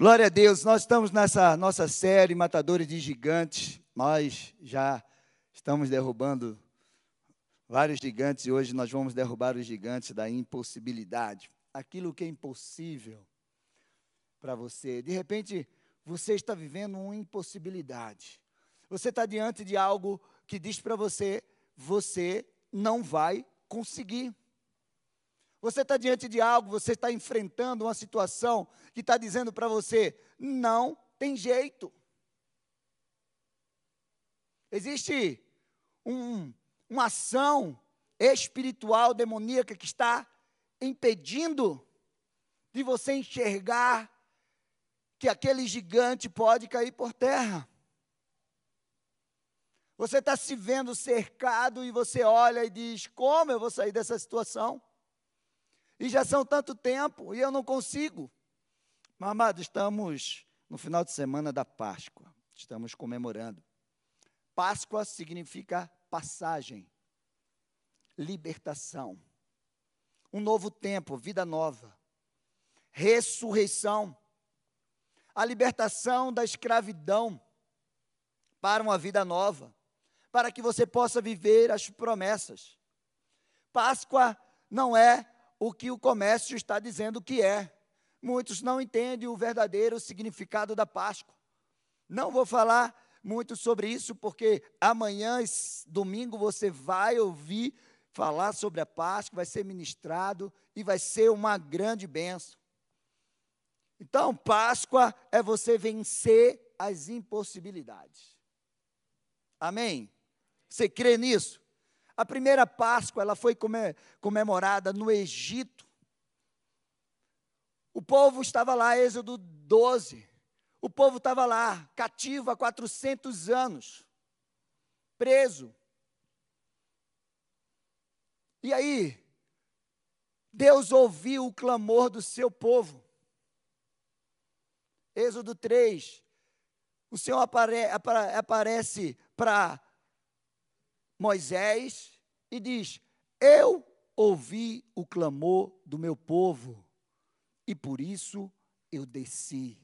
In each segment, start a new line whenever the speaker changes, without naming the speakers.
Glória a Deus, nós estamos nessa nossa série Matadores de Gigantes. Nós já estamos derrubando vários gigantes e hoje nós vamos derrubar os gigantes da impossibilidade. Aquilo que é impossível para você. De repente, você está vivendo uma impossibilidade. Você está diante de algo que diz para você: você não vai conseguir. Você está diante de algo, você está enfrentando uma situação que está dizendo para você: não tem jeito. Existe um, uma ação espiritual demoníaca que está impedindo de você enxergar que aquele gigante pode cair por terra. Você está se vendo cercado e você olha e diz: como eu vou sair dessa situação? E já são tanto tempo e eu não consigo. Mas, amado, estamos no final de semana da Páscoa. Estamos comemorando. Páscoa significa passagem, libertação, um novo tempo, vida nova, ressurreição, a libertação da escravidão para uma vida nova, para que você possa viver as promessas. Páscoa não é o que o comércio está dizendo que é. Muitos não entendem o verdadeiro significado da Páscoa. Não vou falar muito sobre isso, porque amanhã, domingo, você vai ouvir falar sobre a Páscoa, vai ser ministrado e vai ser uma grande bênção. Então, Páscoa é você vencer as impossibilidades. Amém? Você crê nisso? A primeira Páscoa ela foi comemorada no Egito. O povo estava lá, Êxodo 12. O povo estava lá, cativo há 400 anos, preso. E aí, Deus ouviu o clamor do seu povo. Êxodo 3, o Senhor apare, apare, aparece para Moisés e diz: Eu ouvi o clamor do meu povo e por isso eu desci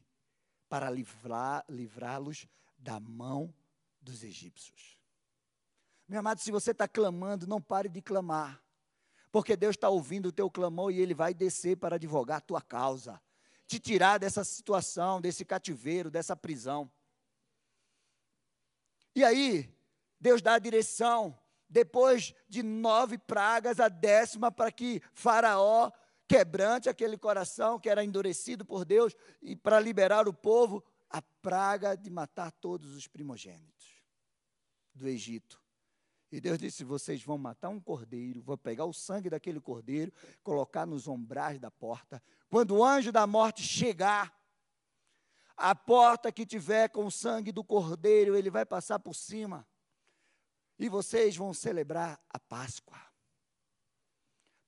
para livrá-los da mão dos egípcios. Meu amado, se você está clamando, não pare de clamar, porque Deus está ouvindo o teu clamor e Ele vai descer para advogar a tua causa, te tirar dessa situação, desse cativeiro, dessa prisão. E aí, Deus dá a direção. Depois de nove pragas, a décima para que Faraó quebrante aquele coração que era endurecido por Deus e para liberar o povo, a praga de matar todos os primogênitos do Egito. E Deus disse: vocês vão matar um cordeiro, vou pegar o sangue daquele cordeiro, colocar nos ombrais da porta. Quando o anjo da morte chegar, a porta que tiver com o sangue do cordeiro, ele vai passar por cima e vocês vão celebrar a Páscoa.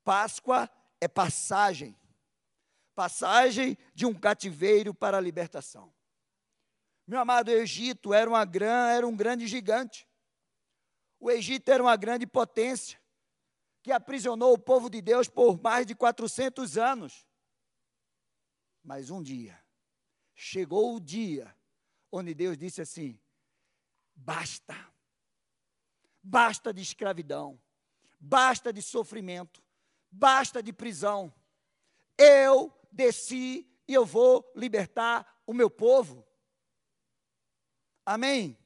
Páscoa é passagem passagem de um cativeiro para a libertação. Meu amado, o Egito era, uma gran, era um grande gigante. O Egito era uma grande potência que aprisionou o povo de Deus por mais de 400 anos. Mas um dia, chegou o dia onde Deus disse assim: basta Basta de escravidão, basta de sofrimento, basta de prisão. Eu desci e eu vou libertar o meu povo. Amém?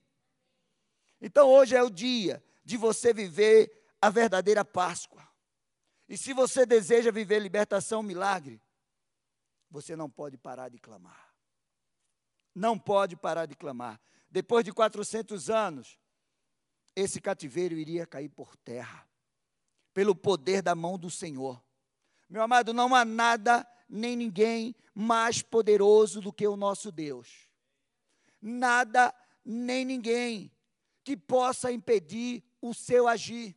Então hoje é o dia de você viver a verdadeira Páscoa. E se você deseja viver libertação, milagre, você não pode parar de clamar. Não pode parar de clamar. Depois de 400 anos, esse cativeiro iria cair por terra, pelo poder da mão do Senhor. Meu amado, não há nada nem ninguém mais poderoso do que o nosso Deus. Nada nem ninguém que possa impedir o seu agir.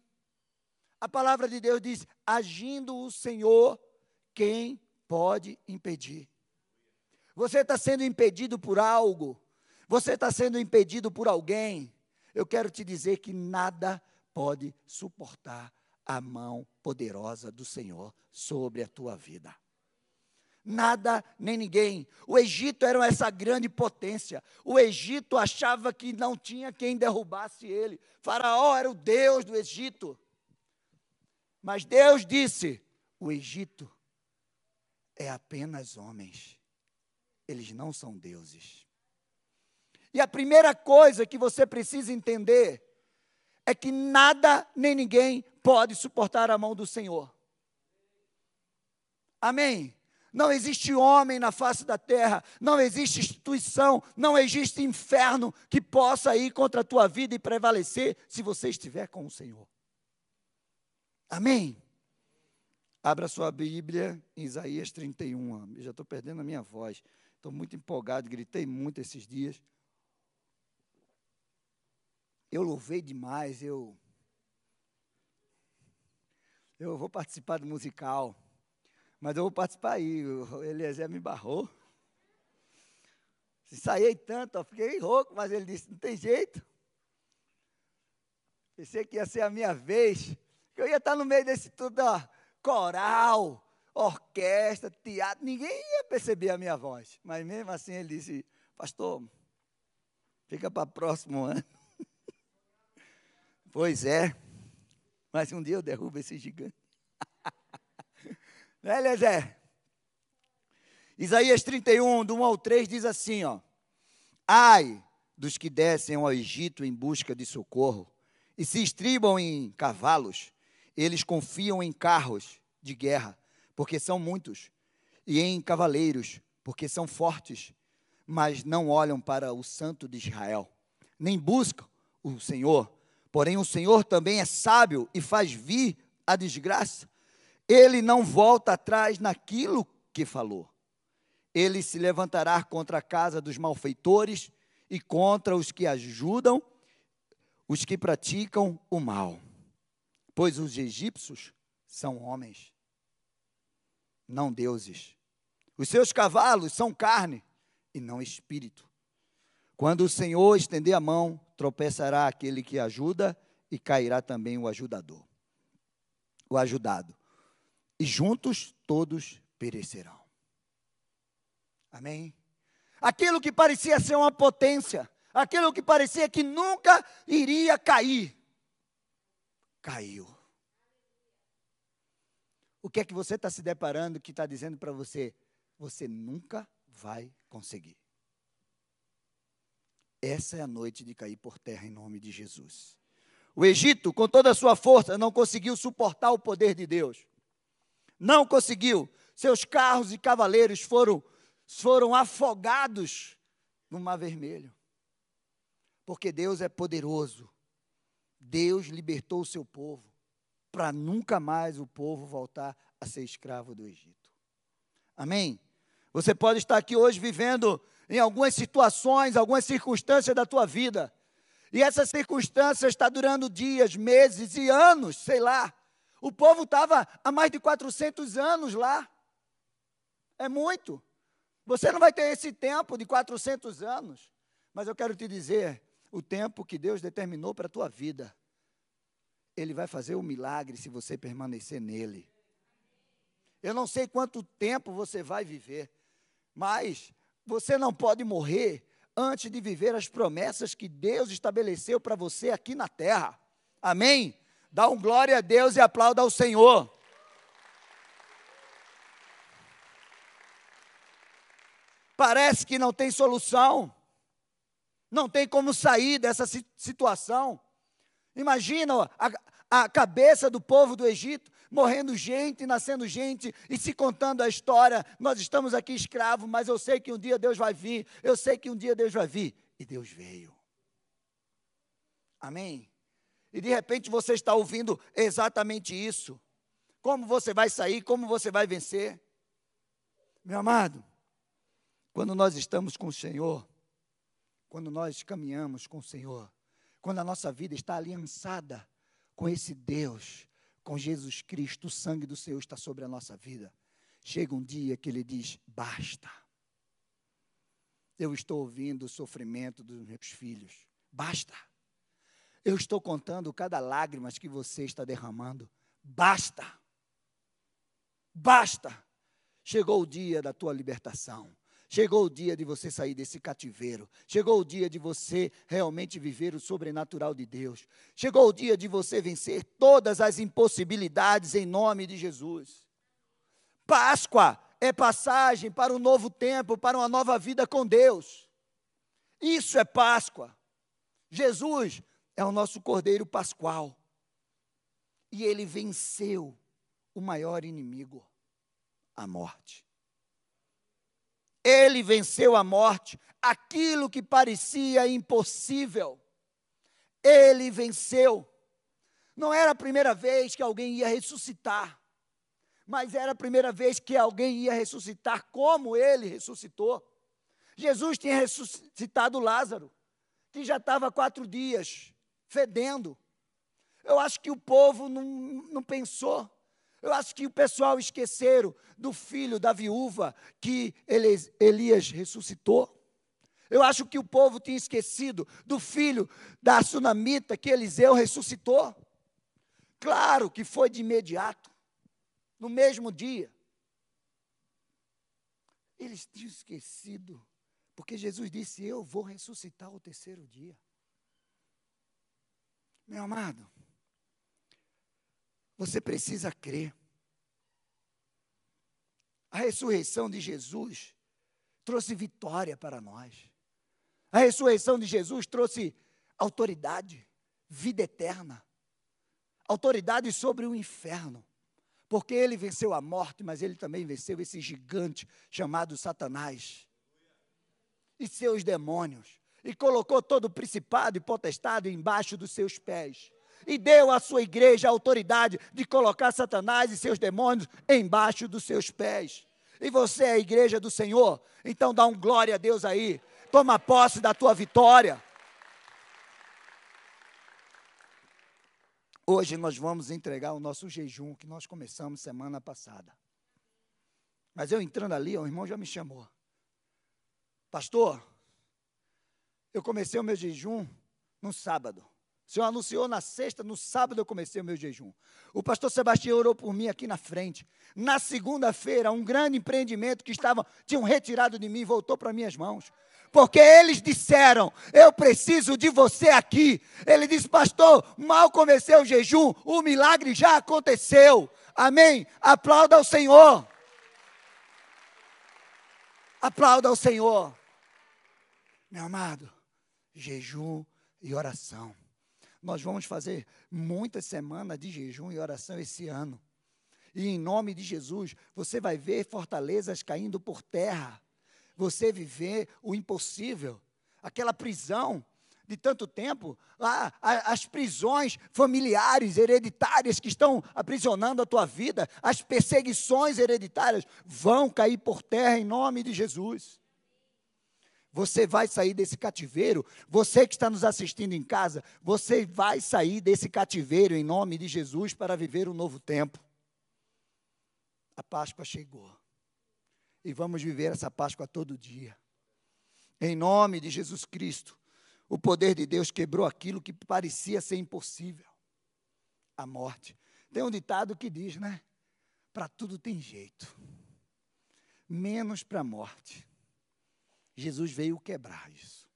A palavra de Deus diz: agindo o Senhor, quem pode impedir? Você está sendo impedido por algo, você está sendo impedido por alguém, eu quero te dizer que nada pode suportar a mão poderosa do Senhor sobre a tua vida. Nada nem ninguém. O Egito era essa grande potência. O Egito achava que não tinha quem derrubasse ele. Faraó era o Deus do Egito. Mas Deus disse: o Egito é apenas homens. Eles não são deuses. E a primeira coisa que você precisa entender é que nada nem ninguém pode suportar a mão do Senhor. Amém? Não existe homem na face da terra, não existe instituição, não existe inferno que possa ir contra a tua vida e prevalecer se você estiver com o Senhor. Amém? Abra sua Bíblia em Isaías 31. Eu já estou perdendo a minha voz. Estou muito empolgado, gritei muito esses dias. Eu louvei demais, eu. Eu vou participar do musical. Mas eu vou participar aí. O Eliezer me barrou. Ensaiei tanto, ó, fiquei rouco, mas ele disse: não tem jeito. Pensei que ia ser a minha vez. Que eu ia estar no meio desse tudo, ó, coral, orquestra, teatro. Ninguém ia perceber a minha voz. Mas mesmo assim ele disse: Pastor, fica para próximo ano. Pois é. Mas um dia eu derrubo esse gigante. Né, Eliezer? Isaías 31, do 1 ao 3, diz assim, ó. Ai dos que descem ao Egito em busca de socorro e se estribam em cavalos, eles confiam em carros de guerra, porque são muitos, e em cavaleiros, porque são fortes, mas não olham para o Santo de Israel, nem buscam o Senhor. Porém, o Senhor também é sábio e faz vir a desgraça ele não volta atrás naquilo que falou. Ele se levantará contra a casa dos malfeitores e contra os que ajudam os que praticam o mal. Pois os egípcios são homens, não deuses. Os seus cavalos são carne e não espírito. Quando o Senhor estender a mão, tropeçará aquele que ajuda e cairá também o ajudador. O ajudado e juntos todos perecerão. Amém? Aquilo que parecia ser uma potência, aquilo que parecia que nunca iria cair, caiu. O que é que você está se deparando que está dizendo para você? Você nunca vai conseguir. Essa é a noite de cair por terra em nome de Jesus. O Egito, com toda a sua força, não conseguiu suportar o poder de Deus. Não conseguiu. Seus carros e cavaleiros foram, foram afogados no Mar Vermelho. Porque Deus é poderoso. Deus libertou o seu povo para nunca mais o povo voltar a ser escravo do Egito. Amém? Você pode estar aqui hoje vivendo em algumas situações, algumas circunstâncias da tua vida. E essa circunstância está durando dias, meses e anos, sei lá. O povo estava há mais de 400 anos lá. É muito. Você não vai ter esse tempo de 400 anos. Mas eu quero te dizer, o tempo que Deus determinou para a tua vida, Ele vai fazer um milagre se você permanecer nele. Eu não sei quanto tempo você vai viver, mas você não pode morrer antes de viver as promessas que Deus estabeleceu para você aqui na terra. Amém? Dá um glória a Deus e aplauda ao Senhor. Parece que não tem solução. Não tem como sair dessa situação. Imagina a, a cabeça do povo do Egito, morrendo gente, nascendo gente e se contando a história. Nós estamos aqui escravos, mas eu sei que um dia Deus vai vir. Eu sei que um dia Deus vai vir. E Deus veio. Amém? e de repente você está ouvindo exatamente isso. Como você vai sair, como você vai vencer. Meu amado, quando nós estamos com o Senhor, quando nós caminhamos com o Senhor, quando a nossa vida está aliançada com esse Deus, com Jesus Cristo, o sangue do Senhor está sobre a nossa vida. Chega um dia que Ele diz: basta. Eu estou ouvindo o sofrimento dos meus filhos. Basta. Eu estou contando cada lágrima que você está derramando. Basta. Basta. chegou o dia da tua libertação. Chegou o dia de você sair desse cativeiro. Chegou o dia de você realmente viver o sobrenatural de Deus. Chegou o dia de você vencer todas as impossibilidades em nome de Jesus. Páscoa é passagem para um novo tempo, para uma nova vida com Deus. Isso é Páscoa. Jesus é o nosso Cordeiro Pascual. E ele venceu o maior inimigo, a morte. Ele venceu a morte, aquilo que parecia impossível. Ele venceu. Não era a primeira vez que alguém ia ressuscitar, mas era a primeira vez que alguém ia ressuscitar como ele ressuscitou. Jesus tinha ressuscitado Lázaro, que já estava quatro dias fedendo. Eu acho que o povo não, não pensou. Eu acho que o pessoal esqueceram do filho da viúva que Elias ressuscitou. Eu acho que o povo tinha esquecido do filho da sunamita que Eliseu ressuscitou. Claro que foi de imediato, no mesmo dia. Eles tinham esquecido, porque Jesus disse: Eu vou ressuscitar o terceiro dia. Meu amado, você precisa crer. A ressurreição de Jesus trouxe vitória para nós. A ressurreição de Jesus trouxe autoridade, vida eterna, autoridade sobre o inferno. Porque ele venceu a morte, mas ele também venceu esse gigante chamado Satanás e seus demônios. E colocou todo o principado e potestade embaixo dos seus pés e deu à sua igreja a autoridade de colocar Satanás e seus demônios embaixo dos seus pés. E você é a igreja do Senhor, então dá um glória a Deus aí. Toma posse da tua vitória. Hoje nós vamos entregar o nosso jejum que nós começamos semana passada. Mas eu entrando ali, o irmão já me chamou. Pastor, eu comecei o meu jejum no sábado. Senhor anunciou na sexta, no sábado eu comecei o meu jejum. O pastor Sebastião orou por mim aqui na frente. Na segunda-feira, um grande empreendimento que estavam, tinham retirado de mim voltou para minhas mãos. Porque eles disseram: Eu preciso de você aqui. Ele disse, pastor, mal comecei o jejum, o milagre já aconteceu. Amém? Aplauda ao Senhor. Aplauda ao Senhor. Meu amado, jejum e oração. Nós vamos fazer muitas semanas de jejum e oração esse ano. E em nome de Jesus, você vai ver fortalezas caindo por terra. Você viver o impossível. Aquela prisão de tanto tempo, as prisões familiares, hereditárias que estão aprisionando a tua vida, as perseguições hereditárias vão cair por terra em nome de Jesus. Você vai sair desse cativeiro. Você que está nos assistindo em casa, você vai sair desse cativeiro em nome de Jesus para viver um novo tempo. A Páscoa chegou. E vamos viver essa Páscoa todo dia. Em nome de Jesus Cristo. O poder de Deus quebrou aquilo que parecia ser impossível a morte. Tem um ditado que diz, né? Para tudo tem jeito, menos para a morte. Jesus veio quebrar isso.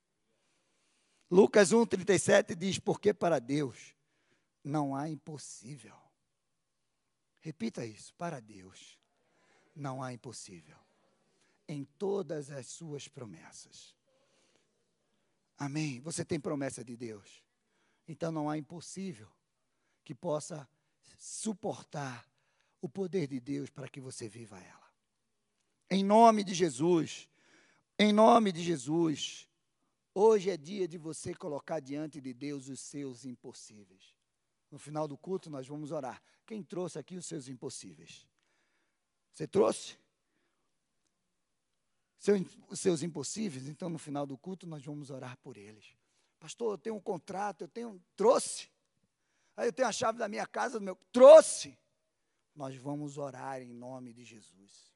Lucas 1,37 diz: Porque para Deus não há impossível. Repita isso: para Deus não há impossível. Em todas as suas promessas. Amém? Você tem promessa de Deus. Então não há impossível que possa suportar o poder de Deus para que você viva ela. Em nome de Jesus. Em nome de Jesus, hoje é dia de você colocar diante de Deus os seus impossíveis. No final do culto, nós vamos orar. Quem trouxe aqui os seus impossíveis? Você trouxe? Os seus impossíveis? Então, no final do culto, nós vamos orar por eles. Pastor, eu tenho um contrato, eu tenho. Trouxe. Aí eu tenho a chave da minha casa, do meu. Trouxe. Nós vamos orar em nome de Jesus.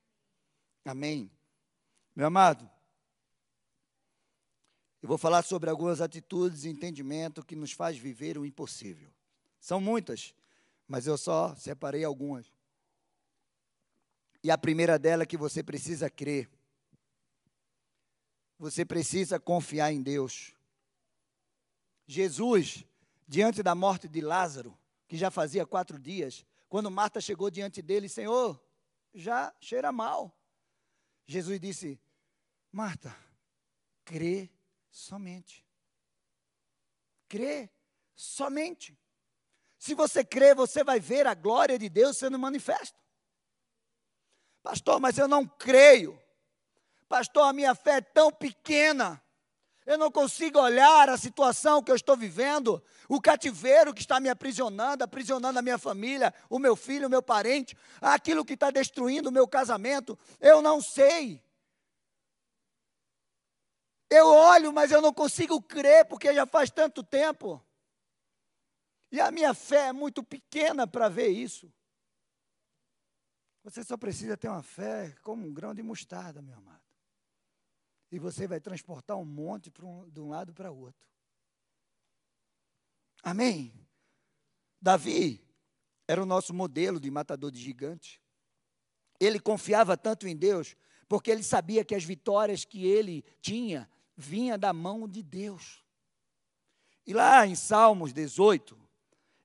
Amém. Meu amado. Eu vou falar sobre algumas atitudes e entendimento que nos faz viver o impossível. São muitas, mas eu só separei algumas. E a primeira dela é que você precisa crer. Você precisa confiar em Deus. Jesus, diante da morte de Lázaro, que já fazia quatro dias, quando Marta chegou diante dele, Senhor, já cheira mal. Jesus disse: Marta, crê somente. Crê somente. Se você crê, você vai ver a glória de Deus sendo manifesta. Pastor, mas eu não creio. Pastor, a minha fé é tão pequena. Eu não consigo olhar a situação que eu estou vivendo, o cativeiro que está me aprisionando, aprisionando a minha família, o meu filho, o meu parente, aquilo que está destruindo o meu casamento. Eu não sei. Eu olho, mas eu não consigo crer, porque já faz tanto tempo. E a minha fé é muito pequena para ver isso. Você só precisa ter uma fé como um grão de mostarda, meu amado. E você vai transportar um monte um, de um lado para o outro. Amém? Davi era o nosso modelo de matador de gigantes. Ele confiava tanto em Deus, porque ele sabia que as vitórias que ele tinha vinha da mão de Deus. E lá em Salmos 18,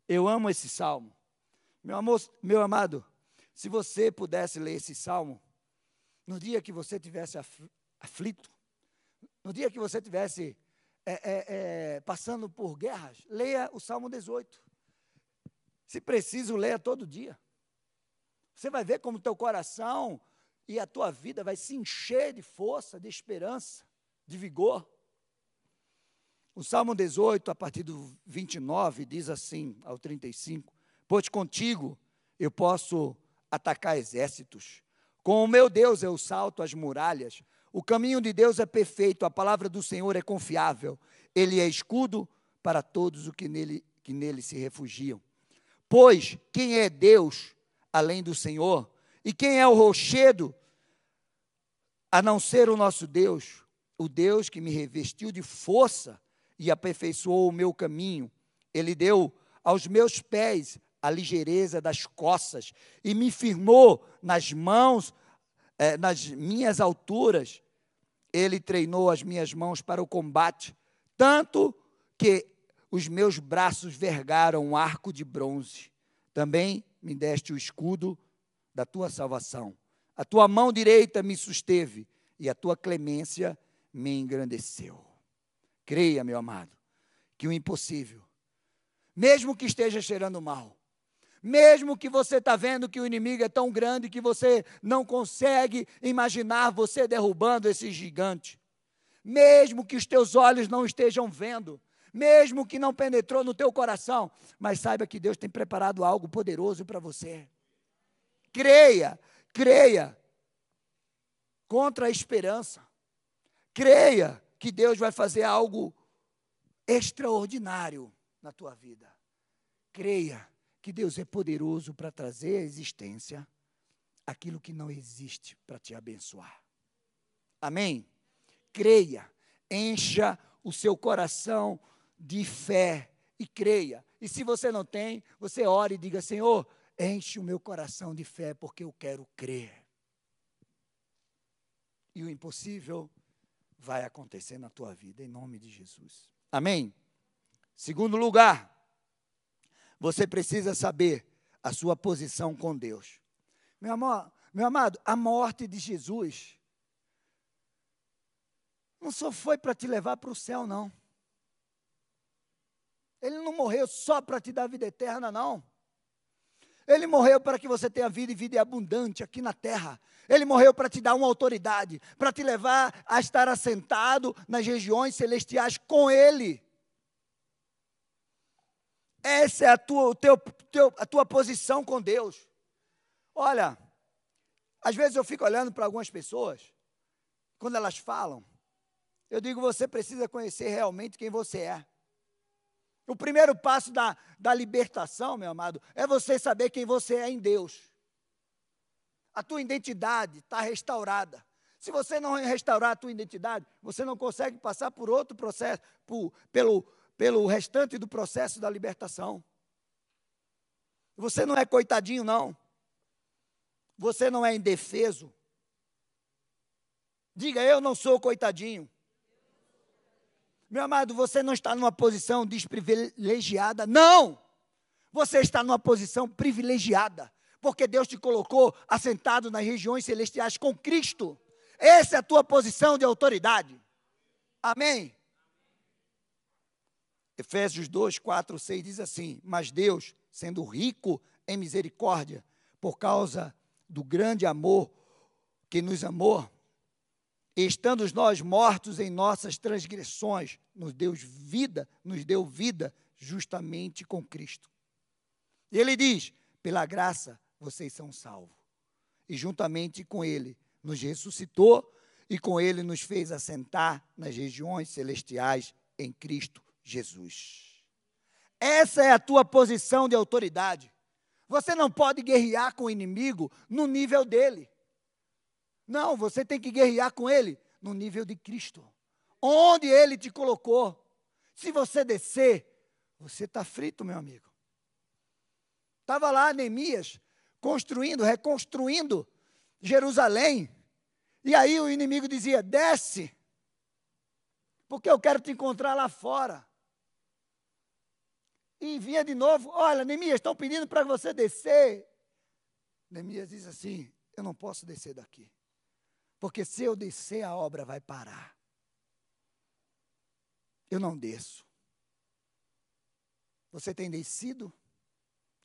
eu amo esse salmo. Meu, amor, meu amado, se você pudesse ler esse salmo, no dia que você tivesse aflito, no dia que você tivesse é, é, é, passando por guerras, leia o Salmo 18. Se preciso, leia todo dia. Você vai ver como teu coração e a tua vida vai se encher de força, de esperança, de vigor. O Salmo 18, a partir do 29, diz assim ao 35: Pois contigo eu posso atacar exércitos, com o meu Deus eu salto as muralhas. O caminho de Deus é perfeito, a palavra do Senhor é confiável. Ele é escudo para todos os que nele, que nele se refugiam. Pois quem é Deus além do Senhor? E quem é o rochedo a não ser o nosso Deus? O Deus que me revestiu de força e aperfeiçoou o meu caminho. Ele deu aos meus pés a ligeireza das costas e me firmou nas mãos, eh, nas minhas alturas. Ele treinou as minhas mãos para o combate, tanto que os meus braços vergaram um arco de bronze. Também me deste o escudo da tua salvação. A tua mão direita me susteve e a tua clemência me engrandeceu. Creia, meu amado, que o impossível, mesmo que esteja cheirando mal, mesmo que você está vendo que o inimigo é tão grande que você não consegue imaginar você derrubando esse gigante, mesmo que os teus olhos não estejam vendo, mesmo que não penetrou no teu coração, mas saiba que Deus tem preparado algo poderoso para você. Creia, creia contra a esperança. Creia que Deus vai fazer algo extraordinário na tua vida. Creia que Deus é poderoso para trazer à existência aquilo que não existe para te abençoar. Amém? Creia, encha o seu coração de fé e creia. E se você não tem, você ore e diga: Senhor, enche o meu coração de fé, porque eu quero crer. E o impossível vai acontecer na tua vida, em nome de Jesus. Amém? Segundo lugar, você precisa saber a sua posição com Deus. Meu, amor, meu amado, a morte de Jesus não só foi para te levar para o céu, não. Ele não morreu só para te dar vida eterna, não. Ele morreu para que você tenha vida e vida abundante aqui na terra. Ele morreu para te dar uma autoridade, para te levar a estar assentado nas regiões celestiais com Ele. Essa é a tua, teu, teu, a tua posição com Deus. Olha, às vezes eu fico olhando para algumas pessoas, quando elas falam, eu digo: você precisa conhecer realmente quem você é. O primeiro passo da, da libertação, meu amado, é você saber quem você é em Deus. A tua identidade está restaurada. Se você não restaurar a tua identidade, você não consegue passar por outro processo, por, pelo, pelo restante do processo da libertação. Você não é coitadinho, não. Você não é indefeso. Diga, eu não sou coitadinho. Meu amado, você não está numa posição desprivilegiada. Não! Você está numa posição privilegiada. Porque Deus te colocou assentado nas regiões celestiais com Cristo. Essa é a tua posição de autoridade. Amém? Efésios 2, 4, 6 diz assim: Mas Deus, sendo rico em misericórdia, por causa do grande amor que nos amou, estando nós mortos em nossas transgressões, nos deu vida, nos deu vida justamente com Cristo. E ele diz: pela graça vocês são salvos. E juntamente com ele nos ressuscitou e com ele nos fez assentar nas regiões celestiais em Cristo Jesus. Essa é a tua posição de autoridade. Você não pode guerrear com o inimigo no nível dele. Não, você tem que guerrear com ele no nível de Cristo. Onde ele te colocou. Se você descer, você está frito, meu amigo. Estava lá Neemias construindo, reconstruindo Jerusalém. E aí o inimigo dizia: desce, porque eu quero te encontrar lá fora. E vinha de novo: olha, Neemias, estão pedindo para você descer. Neemias diz assim: eu não posso descer daqui, porque se eu descer, a obra vai parar. Eu não desço. Você tem descido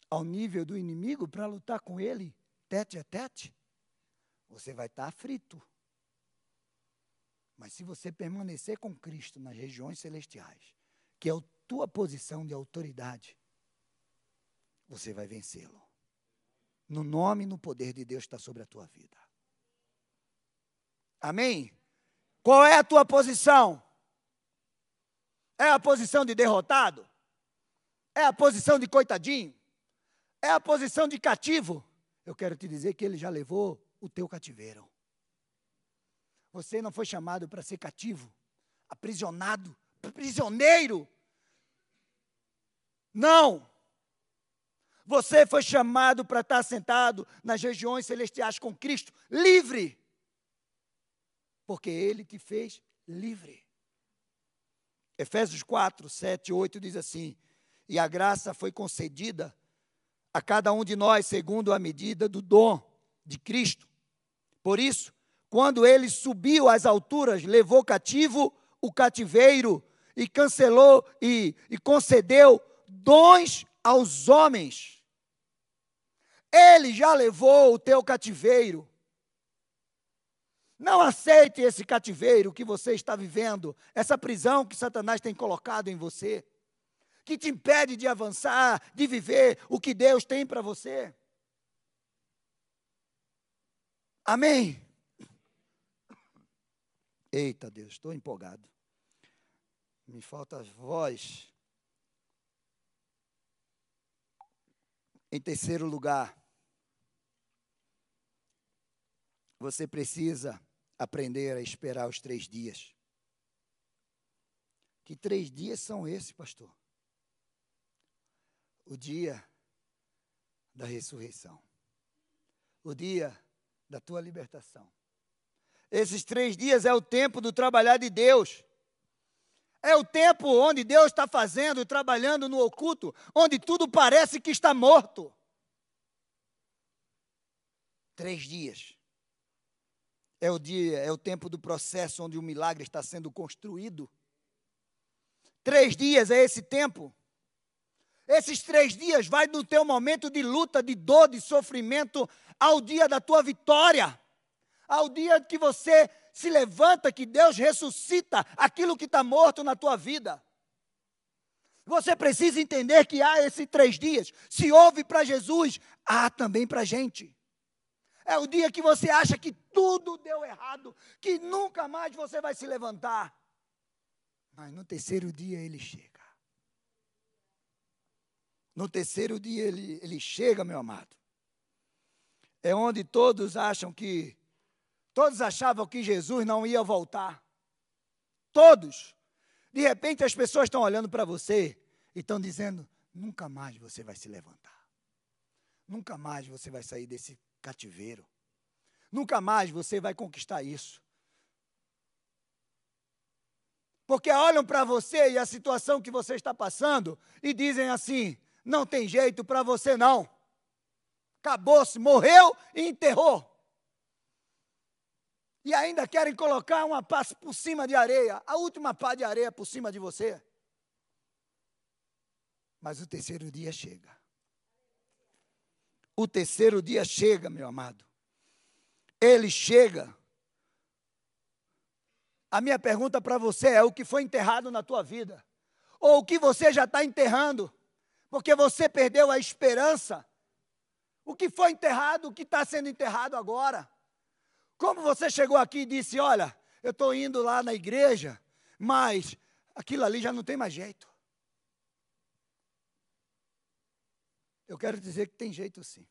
ao nível do inimigo para lutar com ele, tete a tete? Você vai estar tá frito. Mas se você permanecer com Cristo nas regiões celestiais, que é a tua posição de autoridade, você vai vencê-lo. No nome e no poder de Deus está sobre a tua vida. Amém? Qual é a tua posição? É a posição de derrotado? É a posição de coitadinho? É a posição de cativo? Eu quero te dizer que ele já levou o teu cativeiro. Você não foi chamado para ser cativo, aprisionado, prisioneiro. Não. Você foi chamado para estar sentado nas regiões celestiais com Cristo, livre. Porque Ele te fez livre. Efésios 4, 7, 8 diz assim: E a graça foi concedida a cada um de nós segundo a medida do dom de Cristo. Por isso, quando ele subiu às alturas, levou cativo o cativeiro e cancelou e, e concedeu dons aos homens. Ele já levou o teu cativeiro. Não aceite esse cativeiro que você está vivendo, essa prisão que Satanás tem colocado em você, que te impede de avançar, de viver o que Deus tem para você. Amém? Eita Deus, estou empolgado. Me falta voz. Em terceiro lugar, você precisa aprender a esperar os três dias. Que três dias são esses, pastor? O dia da ressurreição, o dia da tua libertação esses três dias é o tempo do trabalhar de Deus. É o tempo onde Deus está fazendo e trabalhando no oculto, onde tudo parece que está morto. Três dias. É o dia, é o tempo do processo onde o milagre está sendo construído. Três dias é esse tempo. Esses três dias vai do teu momento de luta, de dor, de sofrimento, ao dia da tua vitória ao dia que você se levanta, que Deus ressuscita aquilo que está morto na tua vida. Você precisa entender que há esses três dias. Se houve para Jesus, há também para a gente. É o dia que você acha que tudo deu errado, que nunca mais você vai se levantar. Mas no terceiro dia ele chega. No terceiro dia ele, ele chega, meu amado. É onde todos acham que Todos achavam que Jesus não ia voltar. Todos. De repente as pessoas estão olhando para você e estão dizendo: nunca mais você vai se levantar. Nunca mais você vai sair desse cativeiro. Nunca mais você vai conquistar isso. Porque olham para você e a situação que você está passando e dizem assim: não tem jeito para você não. Acabou-se, morreu e enterrou. E ainda querem colocar uma pá por cima de areia, a última pá de areia por cima de você. Mas o terceiro dia chega. O terceiro dia chega, meu amado. Ele chega. A minha pergunta para você é: o que foi enterrado na tua vida? Ou o que você já está enterrando? Porque você perdeu a esperança. O que foi enterrado, o que está sendo enterrado agora? Como você chegou aqui e disse: Olha, eu estou indo lá na igreja, mas aquilo ali já não tem mais jeito. Eu quero dizer que tem jeito sim.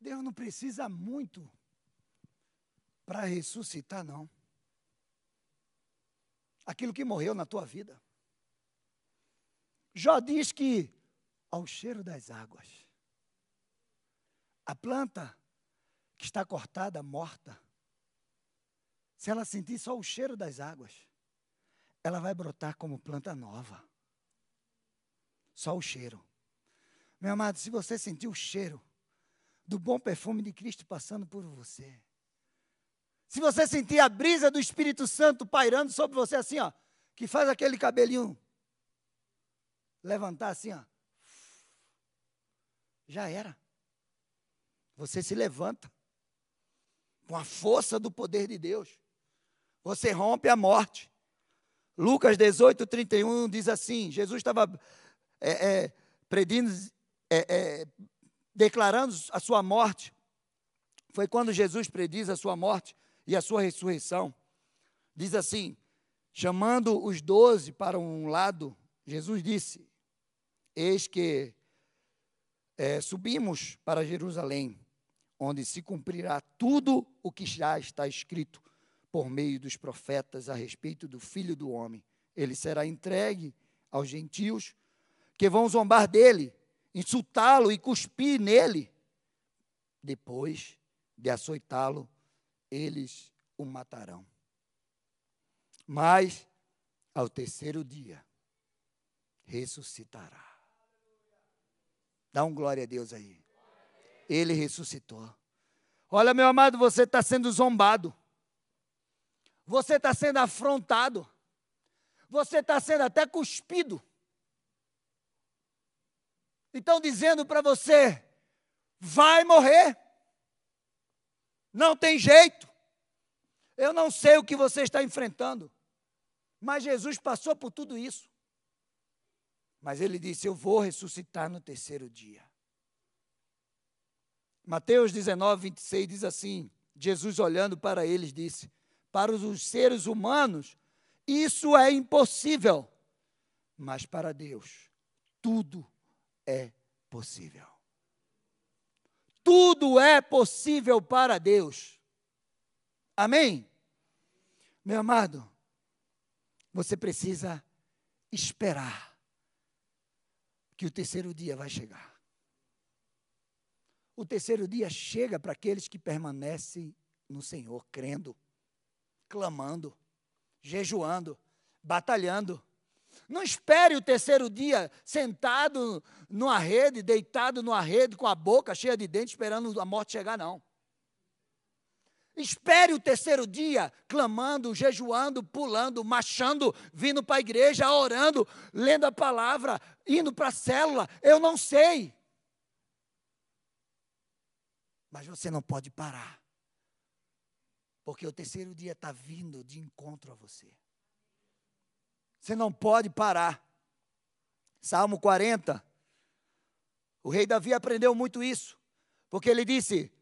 Deus não precisa muito para ressuscitar, não. Aquilo que morreu na tua vida. Jó diz que ao cheiro das águas, a planta que está cortada, morta, se ela sentir só o cheiro das águas, ela vai brotar como planta nova. Só o cheiro. Meu amado, se você sentir o cheiro do bom perfume de Cristo passando por você, se você sentir a brisa do Espírito Santo pairando sobre você assim, ó, que faz aquele cabelinho levantar assim, ó, já era. Você se levanta com a força do poder de Deus. Você rompe a morte. Lucas 18, 31 diz assim: Jesus estava é, é, predindo, é, é, declarando a sua morte. Foi quando Jesus prediz a sua morte e a sua ressurreição. Diz assim: chamando os doze para um lado, Jesus disse: Eis que é, subimos para Jerusalém, onde se cumprirá tudo o que já está escrito por meio dos profetas a respeito do Filho do Homem. Ele será entregue aos gentios que vão zombar dele, insultá-lo e cuspir nele. Depois de açoitá-lo, eles o matarão. Mas ao terceiro dia ressuscitará. Dá um glória a Deus aí. Ele ressuscitou. Olha, meu amado, você está sendo zombado. Você está sendo afrontado. Você está sendo até cuspido. Então, dizendo para você: vai morrer. Não tem jeito. Eu não sei o que você está enfrentando. Mas Jesus passou por tudo isso. Mas ele disse: Eu vou ressuscitar no terceiro dia. Mateus 19, 26 diz assim: Jesus olhando para eles disse: Para os seres humanos, isso é impossível, mas para Deus, tudo é possível. Tudo é possível para Deus. Amém? Meu amado, você precisa esperar que o terceiro dia vai chegar. O terceiro dia chega para aqueles que permanecem no Senhor, crendo, clamando, jejuando, batalhando. Não espere o terceiro dia sentado numa rede, deitado numa rede, com a boca cheia de dentes, esperando a morte chegar, não. Espere o terceiro dia, clamando, jejuando, pulando, marchando, vindo para a igreja, orando, lendo a palavra, indo para a célula. Eu não sei. Mas você não pode parar. Porque o terceiro dia está vindo de encontro a você. Você não pode parar. Salmo 40. O rei Davi aprendeu muito isso. Porque ele disse: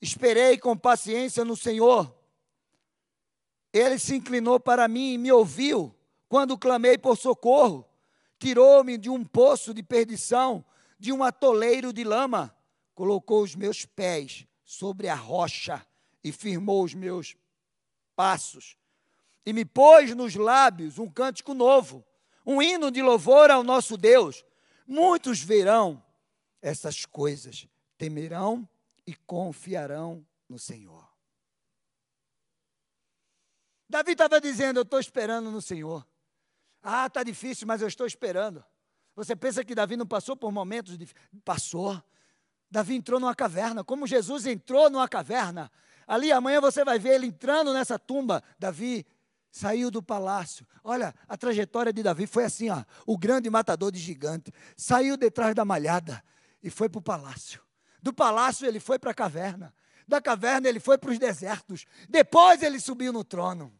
Esperei com paciência no Senhor. Ele se inclinou para mim e me ouviu quando clamei por socorro. Tirou-me de um poço de perdição, de um atoleiro de lama. Colocou os meus pés sobre a rocha e firmou os meus passos. E me pôs nos lábios um cântico novo, um hino de louvor ao nosso Deus. Muitos verão essas coisas temerão e confiarão no Senhor. Davi estava dizendo: Eu estou esperando no Senhor. Ah, está difícil, mas eu estou esperando. Você pensa que Davi não passou por momentos difíceis? Passou. Davi entrou numa caverna, como Jesus entrou numa caverna. Ali amanhã você vai ver ele entrando nessa tumba. Davi saiu do palácio. Olha, a trajetória de Davi foi assim, ó, o grande matador de gigante. Saiu detrás da malhada e foi para o palácio. Do palácio ele foi para a caverna. Da caverna ele foi para os desertos. Depois ele subiu no trono.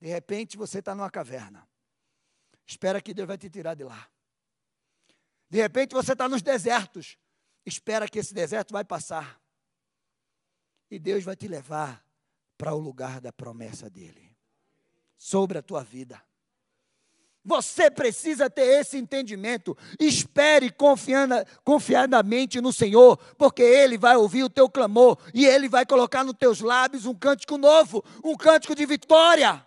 De repente você está numa caverna. Espera que Deus vai te tirar de lá. De repente você está nos desertos. Espera que esse deserto vai passar. E Deus vai te levar para o lugar da promessa dele sobre a tua vida. Você precisa ter esse entendimento. Espere confiadamente no Senhor, porque Ele vai ouvir o teu clamor e Ele vai colocar nos teus lábios um cântico novo, um cântico de vitória.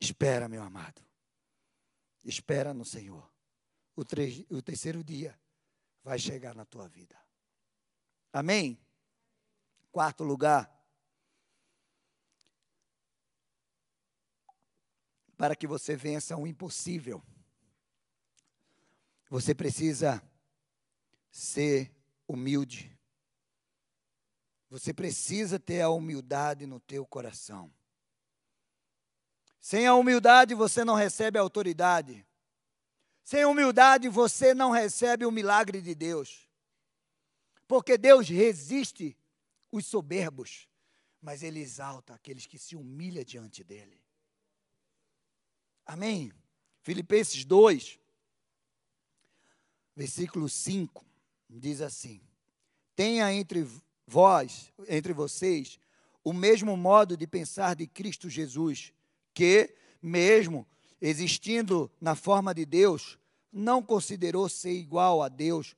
Espera, meu amado. Espera no Senhor. O, o terceiro dia vai chegar na tua vida. Amém? Quarto lugar. Para que você vença o impossível, você precisa ser humilde. Você precisa ter a humildade no teu coração. Sem a humildade você não recebe a autoridade. Sem humildade você não recebe o milagre de Deus. Porque Deus resiste os soberbos, mas ele exalta aqueles que se humilham diante dele. Amém? Filipenses 2, versículo 5, diz assim: Tenha entre vós, entre vocês, o mesmo modo de pensar de Cristo Jesus, que, mesmo existindo na forma de Deus, não considerou ser igual a Deus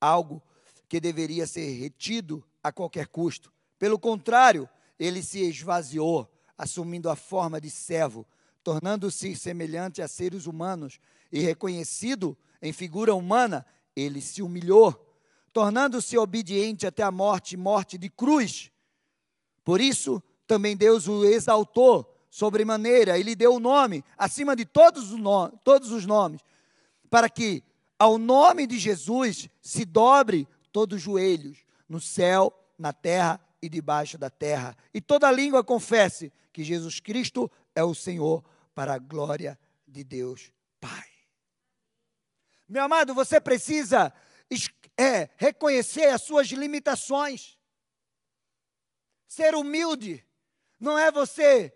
algo que deveria ser retido a qualquer custo. Pelo contrário, ele se esvaziou, assumindo a forma de servo, tornando-se semelhante a seres humanos e reconhecido em figura humana, ele se humilhou, tornando-se obediente até a morte morte de cruz. Por isso, também Deus o exaltou sobremaneira, ele deu o nome acima de todos os, nomes, todos os nomes, para que ao nome de Jesus se dobre todos os joelhos, no céu, na terra e debaixo da terra, e toda língua confesse que Jesus Cristo é o Senhor, para a glória de Deus Pai. Meu amado, você precisa é, reconhecer as suas limitações. Ser humilde não é você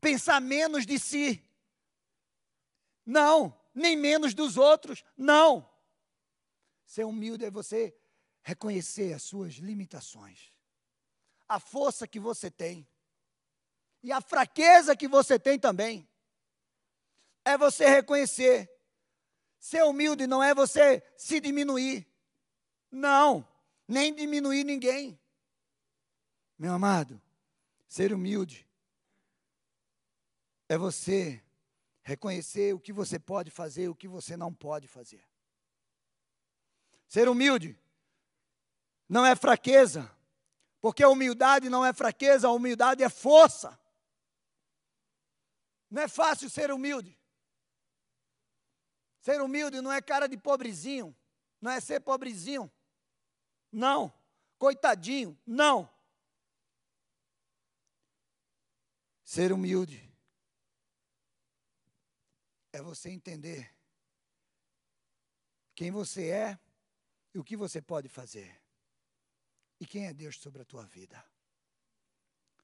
pensar menos de si. Não, nem menos dos outros. Não. Ser humilde é você reconhecer as suas limitações, a força que você tem e a fraqueza que você tem também. É você reconhecer. Ser humilde não é você se diminuir. Não, nem diminuir ninguém. Meu amado, ser humilde é você reconhecer o que você pode fazer o que você não pode fazer. Ser humilde não é fraqueza, porque a humildade não é fraqueza, a humildade é força. Não é fácil ser humilde. Ser humilde não é cara de pobrezinho, não é ser pobrezinho. Não, coitadinho, não. Ser humilde é você entender quem você é e o que você pode fazer. E quem é Deus sobre a tua vida.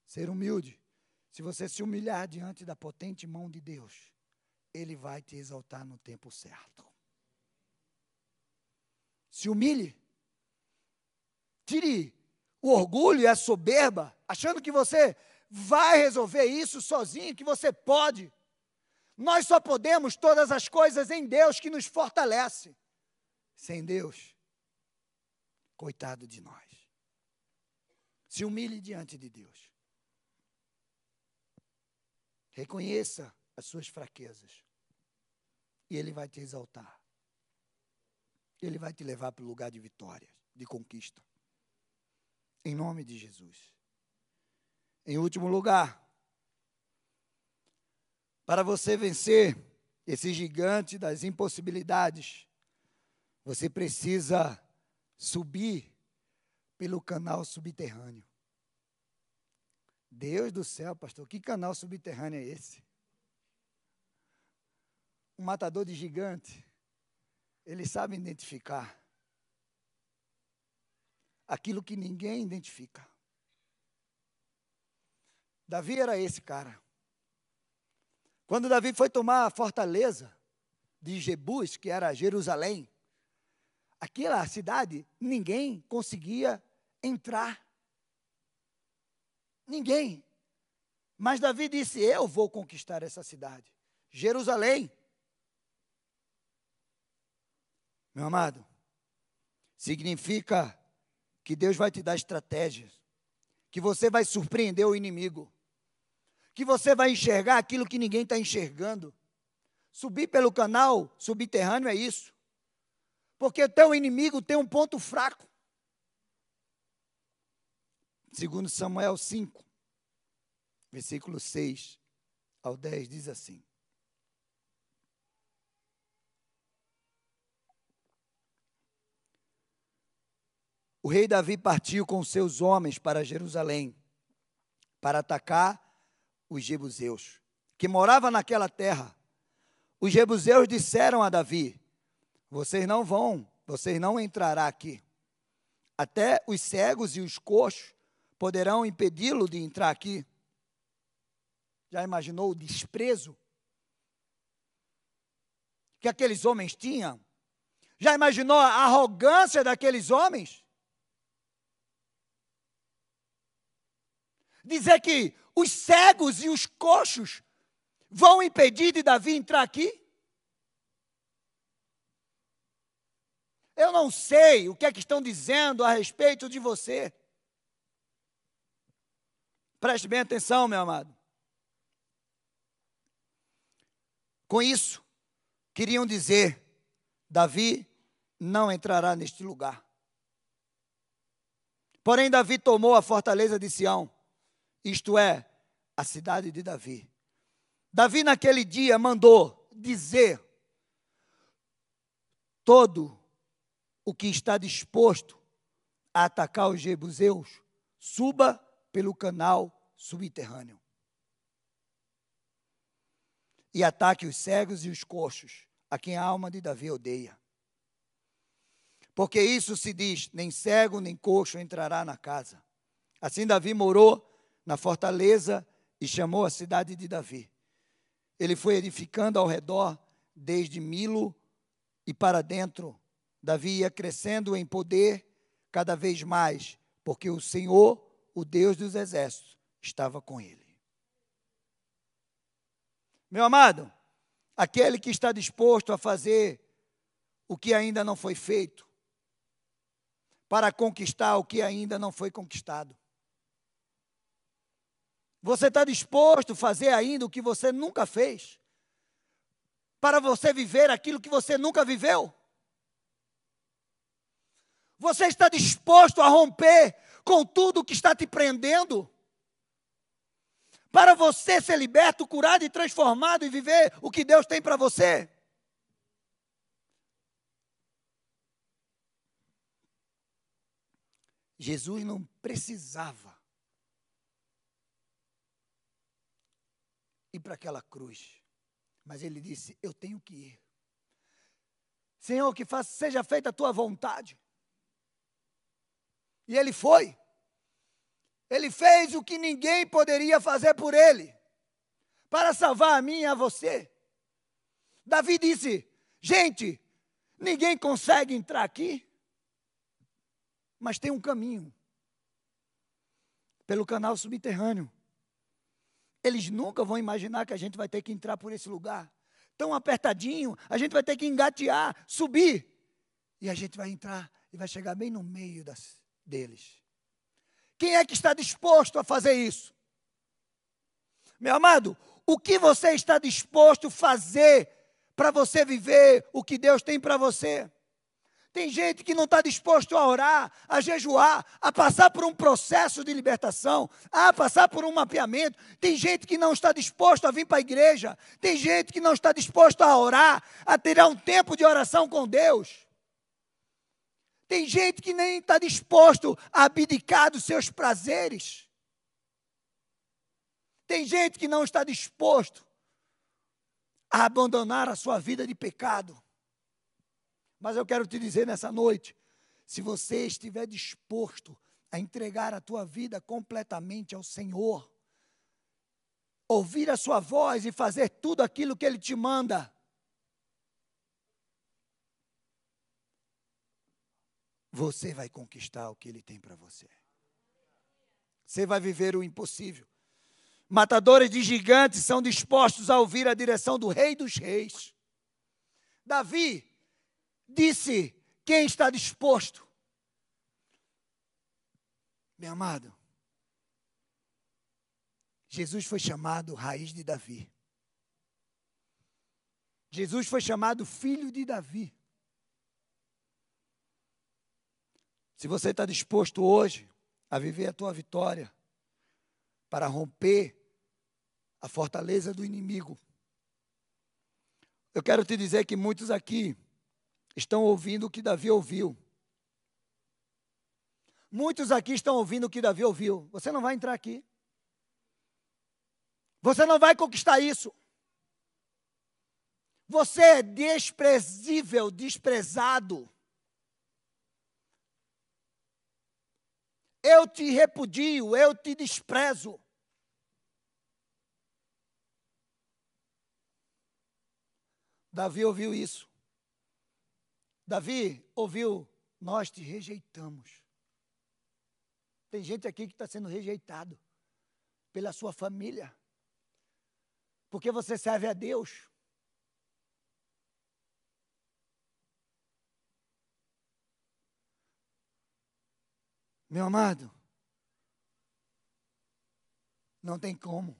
Ser humilde. Se você se humilhar diante da potente mão de Deus, Ele vai te exaltar no tempo certo. Se humilhe. Tire o orgulho e a soberba, achando que você vai resolver isso sozinho, que você pode. Nós só podemos todas as coisas em Deus que nos fortalece. Sem Deus, coitado de nós. Se humilhe diante de Deus. Reconheça as suas fraquezas. e Ele vai te exaltar. Ele vai te levar para o lugar de vitória, de conquista. Em nome de Jesus. Em último lugar, para você vencer esse gigante das impossibilidades, você precisa subir pelo canal subterrâneo. Deus do céu, pastor, que canal subterrâneo é esse? Um matador de gigante, ele sabe identificar aquilo que ninguém identifica. Davi era esse cara. Quando Davi foi tomar a fortaleza de Jebus, que era Jerusalém, aquela cidade, ninguém conseguia entrar. Ninguém. Mas Davi disse: Eu vou conquistar essa cidade. Jerusalém. Meu amado, significa que Deus vai te dar estratégias, que você vai surpreender o inimigo, que você vai enxergar aquilo que ninguém está enxergando. Subir pelo canal subterrâneo é isso. Porque o teu inimigo tem um ponto fraco. Segundo Samuel 5, versículo 6 ao 10 diz assim: O rei Davi partiu com seus homens para Jerusalém para atacar os jebuseus, que moravam naquela terra. Os jebuseus disseram a Davi: Vocês não vão, vocês não entrarão aqui. Até os cegos e os coxos poderão impedi-lo de entrar aqui. Já imaginou o desprezo que aqueles homens tinham? Já imaginou a arrogância daqueles homens? Dizer que os cegos e os coxos vão impedir de Davi entrar aqui? Eu não sei o que é que estão dizendo a respeito de você. Preste bem atenção, meu amado. Com isso, queriam dizer: Davi não entrará neste lugar. Porém, Davi tomou a fortaleza de Sião, isto é, a cidade de Davi. Davi, naquele dia, mandou dizer: todo o que está disposto a atacar os jebuseus, suba pelo canal subterrâneo. E ataque os cegos e os coxos, a quem a alma de Davi odeia. Porque isso se diz: nem cego nem coxo entrará na casa. Assim Davi morou na fortaleza e chamou a cidade de Davi. Ele foi edificando ao redor, desde Milo e para dentro. Davi ia crescendo em poder cada vez mais, porque o Senhor o Deus dos exércitos estava com ele. Meu amado, aquele que está disposto a fazer o que ainda não foi feito, para conquistar o que ainda não foi conquistado. Você está disposto a fazer ainda o que você nunca fez? Para você viver aquilo que você nunca viveu? Você está disposto a romper com tudo que está te prendendo? Para você ser liberto, curado e transformado e viver o que Deus tem para você? Jesus não precisava ir para aquela cruz, mas ele disse: Eu tenho que ir. Senhor, que faça, seja feita a tua vontade. E ele foi. Ele fez o que ninguém poderia fazer por ele, para salvar a mim e a você. Davi disse: Gente, ninguém consegue entrar aqui, mas tem um caminho pelo canal subterrâneo. Eles nunca vão imaginar que a gente vai ter que entrar por esse lugar. Tão apertadinho, a gente vai ter que engatear, subir. E a gente vai entrar e vai chegar bem no meio das, deles. Quem é que está disposto a fazer isso? Meu amado, o que você está disposto a fazer para você viver o que Deus tem para você. Tem gente que não está disposto a orar, a jejuar, a passar por um processo de libertação, a passar por um mapeamento. Tem gente que não está disposto a vir para a igreja. Tem gente que não está disposto a orar, a ter um tempo de oração com Deus. Tem gente que nem está disposto a abdicar dos seus prazeres. Tem gente que não está disposto a abandonar a sua vida de pecado. Mas eu quero te dizer nessa noite, se você estiver disposto a entregar a tua vida completamente ao Senhor, ouvir a sua voz e fazer tudo aquilo que ele te manda, você vai conquistar o que ele tem para você. Você vai viver o impossível. Matadores de gigantes são dispostos a ouvir a direção do Rei dos Reis. Davi disse: Quem está disposto? Meu amado, Jesus foi chamado raiz de Davi. Jesus foi chamado filho de Davi. Se você está disposto hoje a viver a tua vitória, para romper a fortaleza do inimigo, eu quero te dizer que muitos aqui estão ouvindo o que Davi ouviu. Muitos aqui estão ouvindo o que Davi ouviu. Você não vai entrar aqui. Você não vai conquistar isso. Você é desprezível, desprezado. Eu te repudio, eu te desprezo. Davi ouviu isso. Davi ouviu, nós te rejeitamos. Tem gente aqui que está sendo rejeitado pela sua família, porque você serve a Deus. Meu amado, não tem como.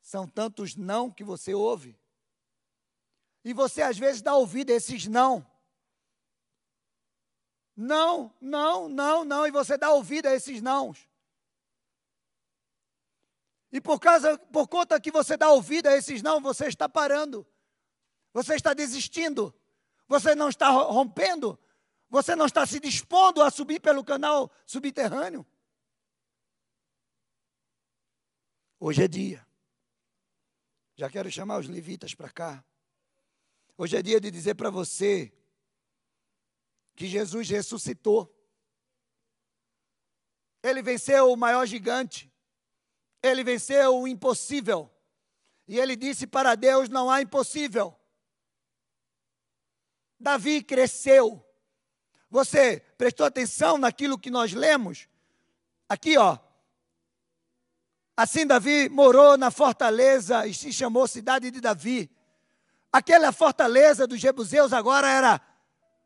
São tantos não que você ouve. E você às vezes dá ouvido a esses não. Não, não, não, não, e você dá ouvido a esses nãos. E por causa, por conta que você dá ouvido a esses não, você está parando. Você está desistindo. Você não está rompendo. Você não está se dispondo a subir pelo canal subterrâneo. Hoje é dia. Já quero chamar os levitas para cá. Hoje é dia de dizer para você que Jesus ressuscitou. Ele venceu o maior gigante. Ele venceu o impossível. E ele disse: para Deus não há impossível. Davi cresceu. Você prestou atenção naquilo que nós lemos? Aqui, ó. Assim Davi morou na fortaleza e se chamou cidade de Davi. Aquela fortaleza dos Jebuseus agora era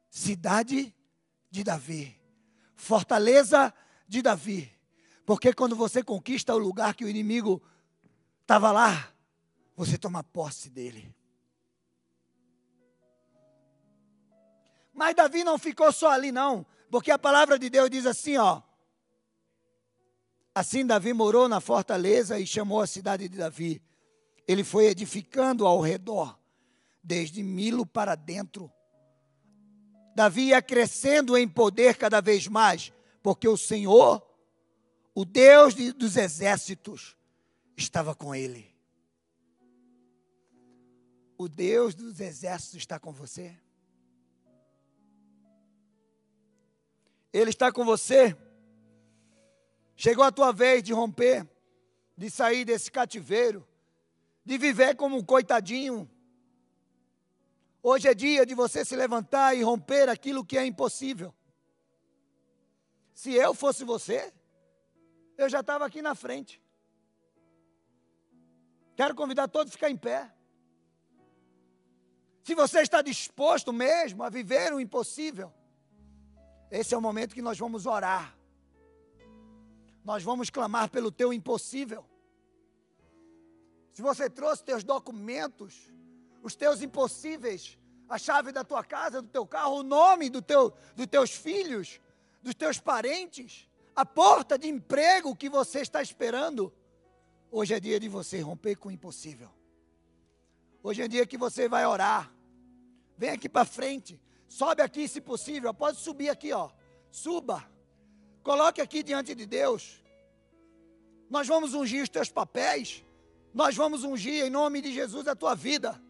cidade de Davi, fortaleza de Davi. Porque quando você conquista o lugar que o inimigo estava lá, você toma posse dele. Mas Davi não ficou só ali, não, porque a palavra de Deus diz assim, ó. Assim Davi morou na fortaleza e chamou a cidade de Davi. Ele foi edificando ao redor, desde Milo para dentro, Davi ia crescendo em poder cada vez mais, porque o Senhor, o Deus de, dos exércitos, estava com ele. O Deus dos exércitos está com você? Ele está com você? Chegou a tua vez de romper, de sair desse cativeiro, de viver como um coitadinho, Hoje é dia de você se levantar e romper aquilo que é impossível. Se eu fosse você, eu já estava aqui na frente. Quero convidar todos a ficar em pé. Se você está disposto mesmo a viver o impossível, esse é o momento que nós vamos orar. Nós vamos clamar pelo teu impossível. Se você trouxe teus documentos, os teus impossíveis, a chave da tua casa, do teu carro, o nome do teu, dos teus filhos, dos teus parentes, a porta de emprego que você está esperando. Hoje é dia de você romper com o impossível. Hoje é dia que você vai orar. Vem aqui para frente. Sobe aqui, se possível. Pode subir aqui, ó. Suba. Coloque aqui diante de Deus. Nós vamos ungir os teus papéis. Nós vamos ungir em nome de Jesus a tua vida.